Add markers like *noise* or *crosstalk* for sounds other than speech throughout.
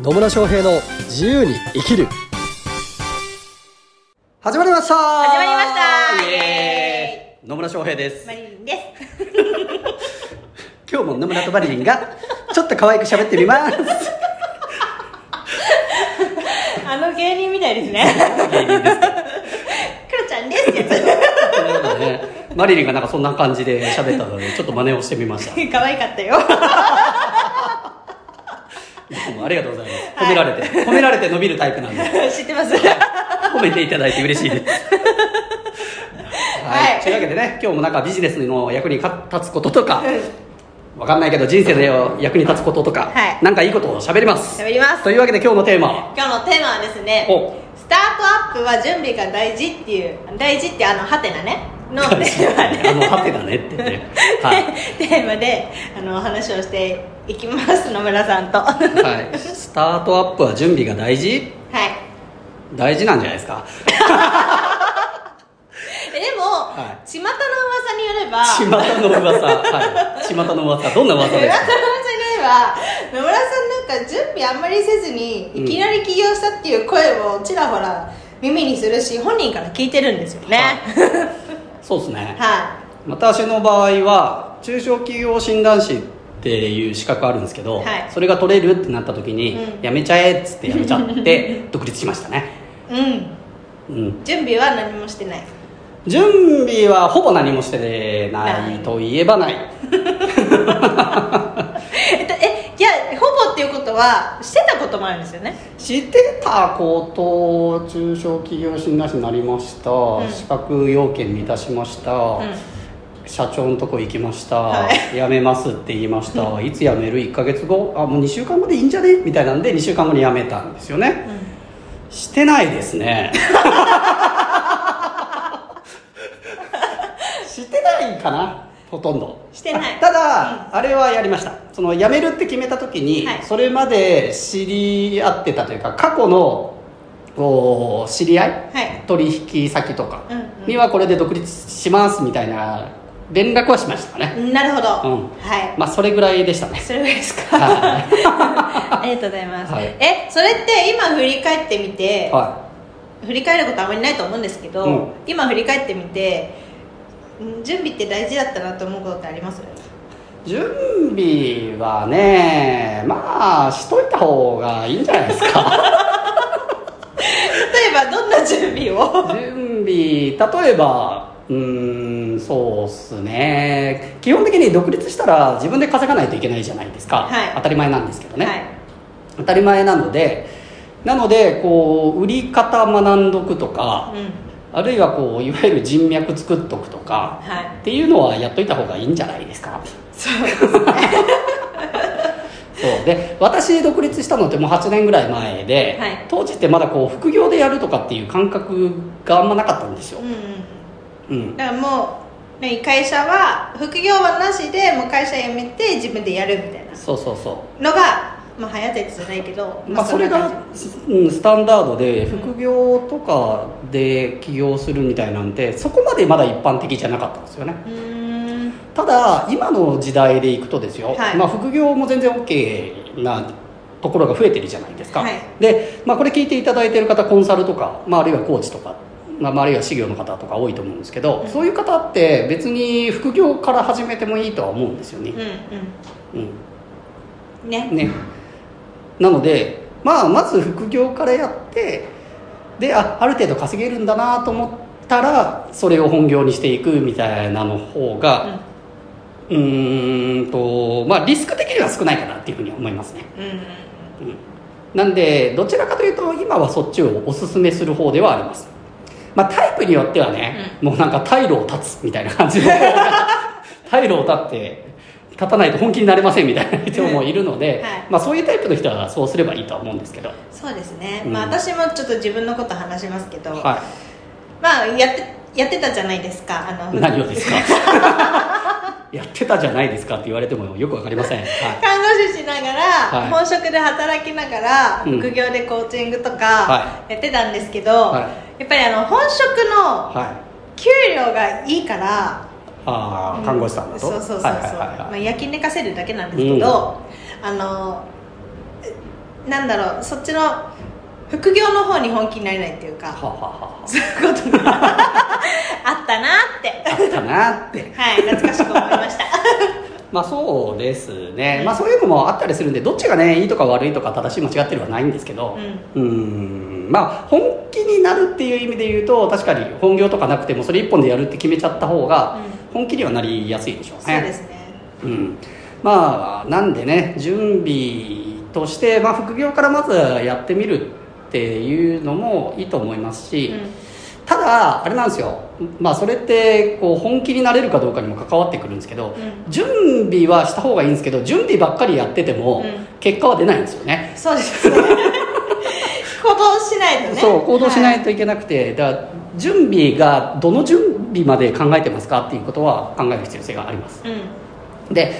野村翔平の自由に生きる。始まりました。始まりました。イエーイ。野村翔平です。マリリンです。今日も野村とマリリンがちょっと可愛く喋ってみます。あの芸人みたいですね。芸人です。クロちゃんです。ってやそうねマリリンがなんかそんな感じで喋ったのでちょっと真似をしてみました。つ *laughs* 可愛かったよもありがとうございます。褒められて、褒められて伸びるタイプなんで。*laughs* 知ってます。*laughs* 褒めていただいて嬉しいです。はい、はい。というわけでね今日もなんかビジネスの役に立つこととかわかんないけど人生の役に立つこととか、はい。なんかいいことを喋ります。喋ります。というわけで今日のテーマは？今日のテーマはですねお。スタートアップは準備が大事っていう大事ってあのハテナね。のテーマであのハテだねってね。*laughs* はい、テーマであのお話をしていきます野村さんと。ははい、スタートアップは準備が大事？い。大事なんじゃないですか？*laughs* えでも、は巷の噂によれば巷の噂。はい。巷の噂。どんな噂ですか？噂によれば野村さんなんか準備あんまりせずにいきなり起業したっていう声をちらほら耳にするし本人から聞いてるんですよね。そうですね。は私の場合は中小企業診断士っていう資格あるんですけど、はい。それが取れるってなった時に、うん。やめちゃえっつってやめちゃって *laughs* 独立しましたね、いうん。うん、準備は何もしてない？準備はほぼ何もしてないといえばない。*laughs* えっとえいやほぼっていうことはしてたこともあるんですよね？知ってたこと中小企業診断士になりました、ん。資格要件満たしました、うん社長のとこ行きました、は辞めますって言いました、いつ辞める？1か月後？あもう2週間後でいいんじゃね？みたいなんで2週間後に辞めたんですよね、してないですね。*laughs* してないかな？ほとんど。してない。あただ、あれはやりました。その辞めるって決めた時に、はい。それまで知り合ってたというか過去のこう知り合い、はい。取引先とかうんうん。にはこれで独立しますみたいな連絡はしましたかね。なるほど、うん。はい。まあそれぐらいでしたね。それぐらいですか、は *laughs* ありがとうございます、はい。えそれって今振り返ってみて、は振り返ることあまりないと思うんですけど、うん。今振り返ってみてん準備って大事だったなと思うことってあります？い準備はねまあしといた方がいいんじゃないですか。*laughs* 例えばどんな準備を？*laughs* 準備例えばうーんそうっすね。基本的に独立したら自分で稼がないといけないじゃないですか、はい。当たり前なんですけどね、はい。当たり前なのでなのでこう売り方学んどくとか、うん。あるいはこういわゆる人脈作っとくとかはい。っていうのはやっといた方がいいんじゃないですか。そうですね。*laughs* そう。で私独立したのってもう8年ぐらい前で、はい。当時ってまだこう副業でやるとかっていう感覚があんまなかったんですよ。うん、うん。うん。だからもう何会社は副業はなしでもう会社辞めて自分でやるみたいな。そうそうそう。のがまあ流行ったやつじゃないけど、まあ、それがスタンダードで副業とかで起業するみたいなんてそこまでまだ一般的じゃなかったんですよね。ただ今の時代でいくとですよ、はい。まあ、副業も全然 OK なところが増えてるじゃないですか、はい。で、まあ、これ聞いていただいている方コンサルとか、まあ、あるいはコーチとか、まあ、あるいは事業の方とか多いと思うんですけど、うん。そういう方って別に副業から始めてもいいとは思うんですよね、うんうん。うん。ね。ね、なので、まあ、まず副業からやってであある程度稼げるんだなと思ったらそれを本業にしていくみたいなの方がうーんと、まあ、リスク的には少ないかなっていうふうに思いますね、うんうん。うん、なんでどちらかというと今はそっちをおすすめする方ではありますまあタイプによってはね、もうなんか退路を断つみたいな感じの。方 *laughs* が退路を断って立たないと本気になれませんみたいな人もいるので、はい。まあ、そういうタイプの人はそうすればいいとは思うんですけど、そうですね、うん。まあ私もちょっと自分のこと話しますけど、はまあやってやってたじゃないですかあい、の何をですか？*laughs* *laughs* やってたじゃないですかって言われてもよくわかりません、はい、看護師しながら、はい。本職で働きながら、うん。副業でコーチングとはかやってたんですけど、はやっぱりあの本職のはい。給料がいいから、ああ看護師さんだと？そうそうそうそう、はいはいはいはい。まあ、焼き寝かせるだけなんですけど、あのなんだろうそっちの副業の方に本気になれないっていうかははははそういうことが *laughs* あったなって。あったなって。はい懐かしく思いました。*laughs* まあそうですね、まあそういうのもあったりするんでどっちがねいいとか悪いとか正しい間違ってるはないんですけどうん。うん。まあ本気になるっていう意味で言うと確かに本業とかなくてもそれ一本でやるって決めちゃった方が本気にはなりやすいでしょうね、そうですね。うん、まあなんでね準備として、まあ、副業からまずやってみるっていうのもいいと思いますし、ただあれなんですよ。まあそれってこう本気になれるかどうかにも関わってくるんですけど、う準備はした方がいいんですけど準備ばっかりやっててもうん。結果は出ないんですよね、そうですね。*laughs* 行動しないとね。そう行動しないはといけなくて、だから準備がどの準備まで考えてますかっていうことは考える必要性があります。うん。で、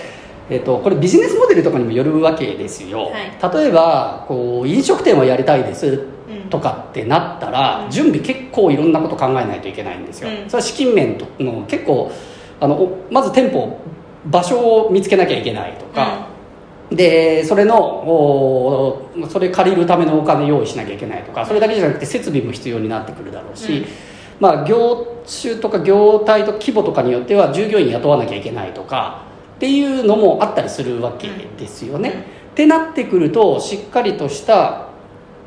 えっとこれビジネスモデルとかにもよるわけですよ、はい。例えばこう飲食店をやりたいですうん。とかってなったら、うん。準備結構いろんなこと考えないといけないんですよ、うん。それは資金面との結構あのおまず店舗場所を見つけなきゃいけないとか、でそれのおそれ借りるためのお金用意しなきゃいけないとか。それだけじゃなくて設備も必要になってくるだろうし、うん。まあ、業種とか業態と規模とかによっては従業員雇わなきゃいけないとかっていうのもあったりするわけですよね。うん。ってなってくるとしっかりとした、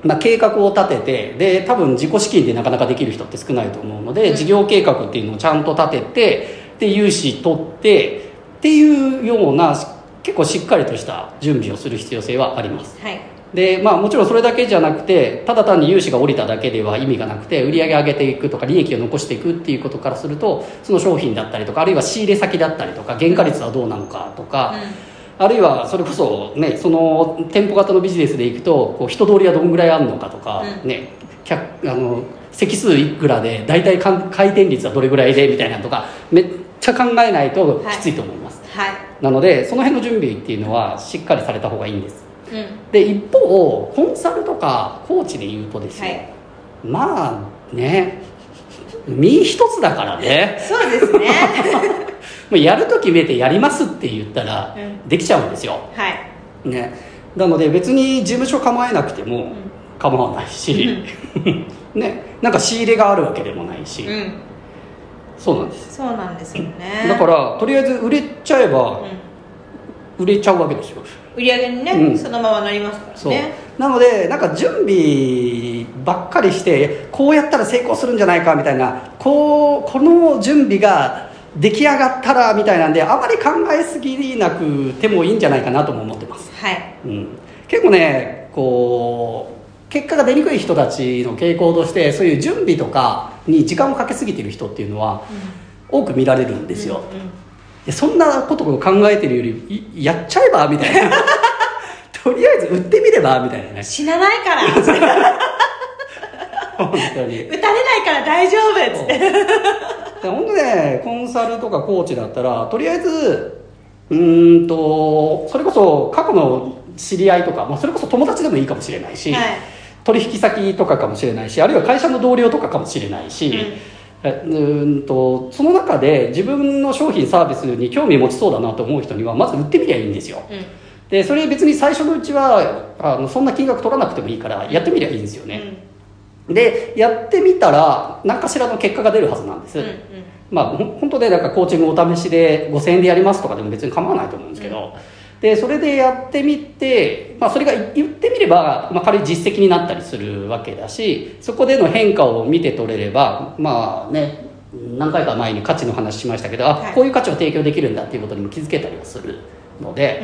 まあ、計画を立ててで多分自己資金でなかなかできる人って少ないと思うので、うん。事業計画っていうのをちゃんと立ててで融資取ってっていうような結構しっかりとした準備をする必要性はあります。はいでまあもちろんそれだけじゃなくてただ単に融資が下りただけでは意味がなくて売り上げ上げていくとか利益を残していくっていうことからするとその商品だったりとかあるいは仕入れ先だったりとか原価率はどうなのかとか、あるいはそれこそねその店舗型のビジネスでいくとこう人通りはどんぐらいあるのかとか、うん。ね客あの席数いくらで大体回転率はどれぐらいでみたいなのとかめっちゃ考えないときついと思います、はい。なのでその辺の準備っていうのはしっかりされた方がいいんです。うんで一方コンサルとかコーチで言うとですね、はい。まあね身一つだからね。そうですね。*laughs* もうやると決めてやりますって言ったらうん。できちゃうんですよ、はい。ね、なので別に事務所構えなくても構わないし、*laughs* ね、なんか仕入れがあるわけでもないし、うん。そうなんです。そうなんですよね。だからとりあえず売れちゃえばうん。売れちゃうわけですよ売り上げにね、うん。そのままなりますからね。なのでなんか準備ばっかりしてこうやったら成功するんじゃないかみたいなこうこの準備が出来上がったらみたいなんであまり考えすぎなくてもいいんじゃないかなとも思ってます。はい。うん、結構ねこう結果が出にくい人たちの傾向としてそういう準備とかに時間をかけすぎてる人っていうのは多く見られるんですよ、うんうんでそんなことを考えてるよりいやっちゃえばみたいな。*laughs* とりあえず売ってみればみたいなね。死なないから。*laughs* 打たれない本当にから大丈夫っつってで本当ねコンサルとかコーチだったらとりあえずうーんとそれこそ過去の知り合いとか、まあ、それこそ友達でもいいかもしれないし、はい。取引先とかかもしれないしあるいは会社の同僚とかかもしれないし、えうーんとその中で自分の商品サービスに興味持ちそうだなと思う人にはまず売ってみりゃいいんですよ。うん。でそれ別に最初のうちはあのそんな金額取らなくてもいいからやってみりゃいいんですよね、でやってみたら何かしらの結果が出るはずなんです、うんうん。まあほん本当でなんかコーチングお試しで5000円でやりますとかでも別に構わないと思うんですけど、でそれでやってみて、まあ、それが言ってみれば、まあ、軽い実績になったりするわけだしそこでの変化を見て取れればまあね何回か前に価値の話しましたけどあ、はい。こういう価値を提供できるんだっていうことにも気づけたりはするので、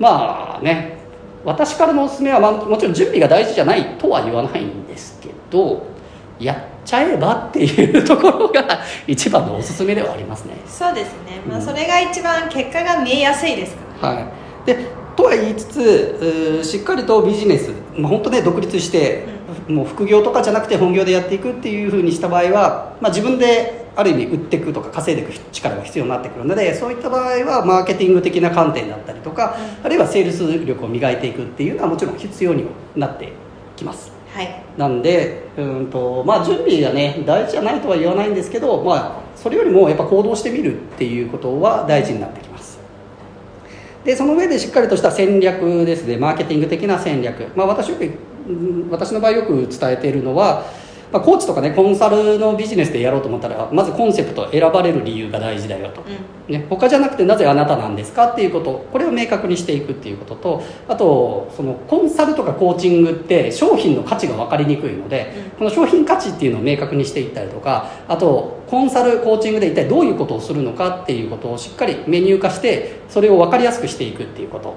まあね私からのおすすめは、まあ、もちろん準備が大事じゃないとは言わないんですけどやっちゃえばっていうところが *laughs* 一番のおすすめではありますね。そうですね、まあ、うん。それが一番結果が見えやすいですかはい、でとは言いつつしっかりとビジネス、まあ、本当ね独立して、もう副業とかじゃなくて本業でやっていくっていうふうにした場合は、まあ、自分である意味売っていくとか稼いでいく力が必要になってくるのでそういった場合はマーケティング的な観点だったりとか、あるいはセールス力を磨いていくっていうのはもちろん必要になってきます。らはい。なんでうんと、まあ、準備がね大事じゃないとは言わないんですけど、まあ、それよりもやっぱ行動してみるっていうことは大事になってきますでその上でしっかりとした戦略ですね。マーケティング的な戦略、まあ、私よく私の場合よく伝えているのは、まあ、コーチとかねコンサルのビジネスでやろうと思ったらまずコンセプトを選ばれる理由が大事だよと、ね、他じゃなくてなぜあなたなんですかっていうことこれを明確にしていくっていうこととあとそのコンサルとかコーチングって商品の価値が分かりにくいので、うん。この商品価値っていうのを明確にしていったりとかあとコンサルコーチングで一体どういうことをするのかっていうことをしっかりメニュー化してそれを分かりやすくしていくっていうこと。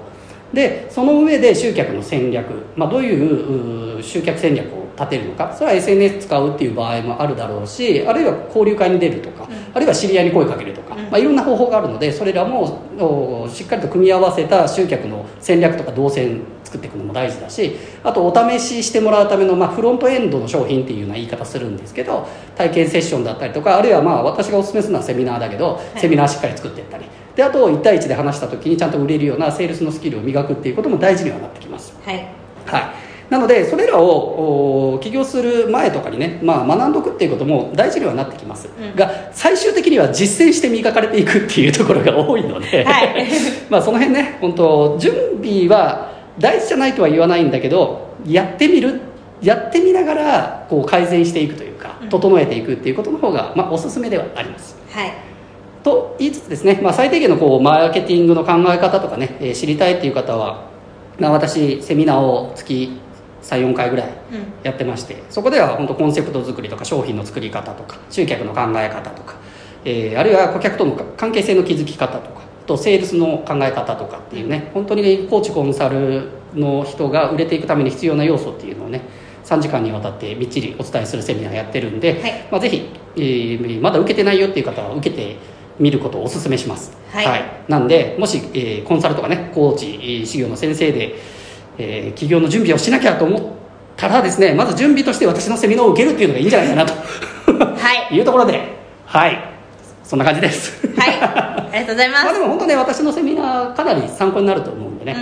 でその上で集客の戦略、まあ、どういうう集客戦略を立てるのか？それは SNS 使うっていう場合もあるだろうしあるいは交流会に出るとか、うん。あるいは知り合いに声かけるとか、うん。まあ、いろんな方法があるのでそれらもおしっかりと組み合わせた集客の戦略とか動線作っていくのも大事だしあとお試ししてもらうための、まあ、フロントエンドの商品っていうような言い方するんですけど体験セッションだったりとかあるいはまあ私がお勧めするのはセミナーだけど、い。セミナーしっかり作っていったり。であと1対1で話した時にちゃんと売れるようなセールスのスキルを磨くっていうことも大事にはなってきます。はい。はい、なのでそれらをお起業する前とかにね、まあ、学んどくっていうことも大事にはなってきます、うん。が最終的には実践して磨かれていくっていうところが多いので、*laughs* はい。*laughs* まあその辺ね本当準備は大事じゃないとは言わないんだけどやってみるやってみながらこう改善していくというかうん。整えていくっていうことの方が、まあ、おすすめではあります。はい。と言いつつですね、まあ、最低限のこうマーケティングの考え方とかね、えー知りたいっていう方は、まあ、私セミナーを月34回ぐらいうん。やってましてそこでは本当コンセプト作りとか商品の作り方とか集客の考え方とか、えーあるいは顧客との関係性の築き方とかあとセールスの考え方とかっていうね本当にねコーチコンサルの人が売れていくために必要な要素っていうのをね3時間にわたってみっちりお伝えするセミナーやってるんで、はい。まあ、ぜひ、えーまだ受けてないよっていう方は受けてみることをお勧めします、はい。なんでもし、えーコンサルとかねコーチえー修行の先生で、えー起業の準備をしなきゃと思ったらですねまず準備として私のセミナーを受けるっていうのがいいんじゃないかなと。はい。*laughs* いうところで。はい。そんな感じです。はい。ありがとうございます。*laughs* まあでも本当ね私のセミナーかなり参考になると思うんでね、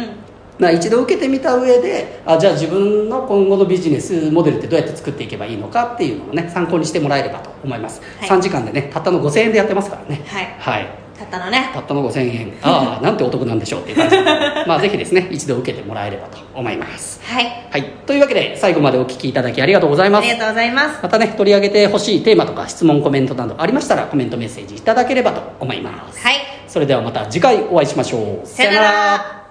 うん。まあ一度受けてみた上であじゃあ自分の今後のビジネスモデルってどうやって作っていけばいいのかっていうのをね参考にしてもらえればと思います、はい。3時間でねたったの5000円でやってますからね。はい。はいたったのね。たったの5000円。*laughs* ああなんてお得なんでしょうっていう感じでまあぜひですね一度受けてもらえればと思います。はい。はい。というわけで最後までお聞きいただきありがとうございます。ありがとうございます。またね取り上げてほしいテーマとか質問コメントなどありましたらコメントメッセージいただければと思います。はい。それではまた次回お会いしましょう。さよなら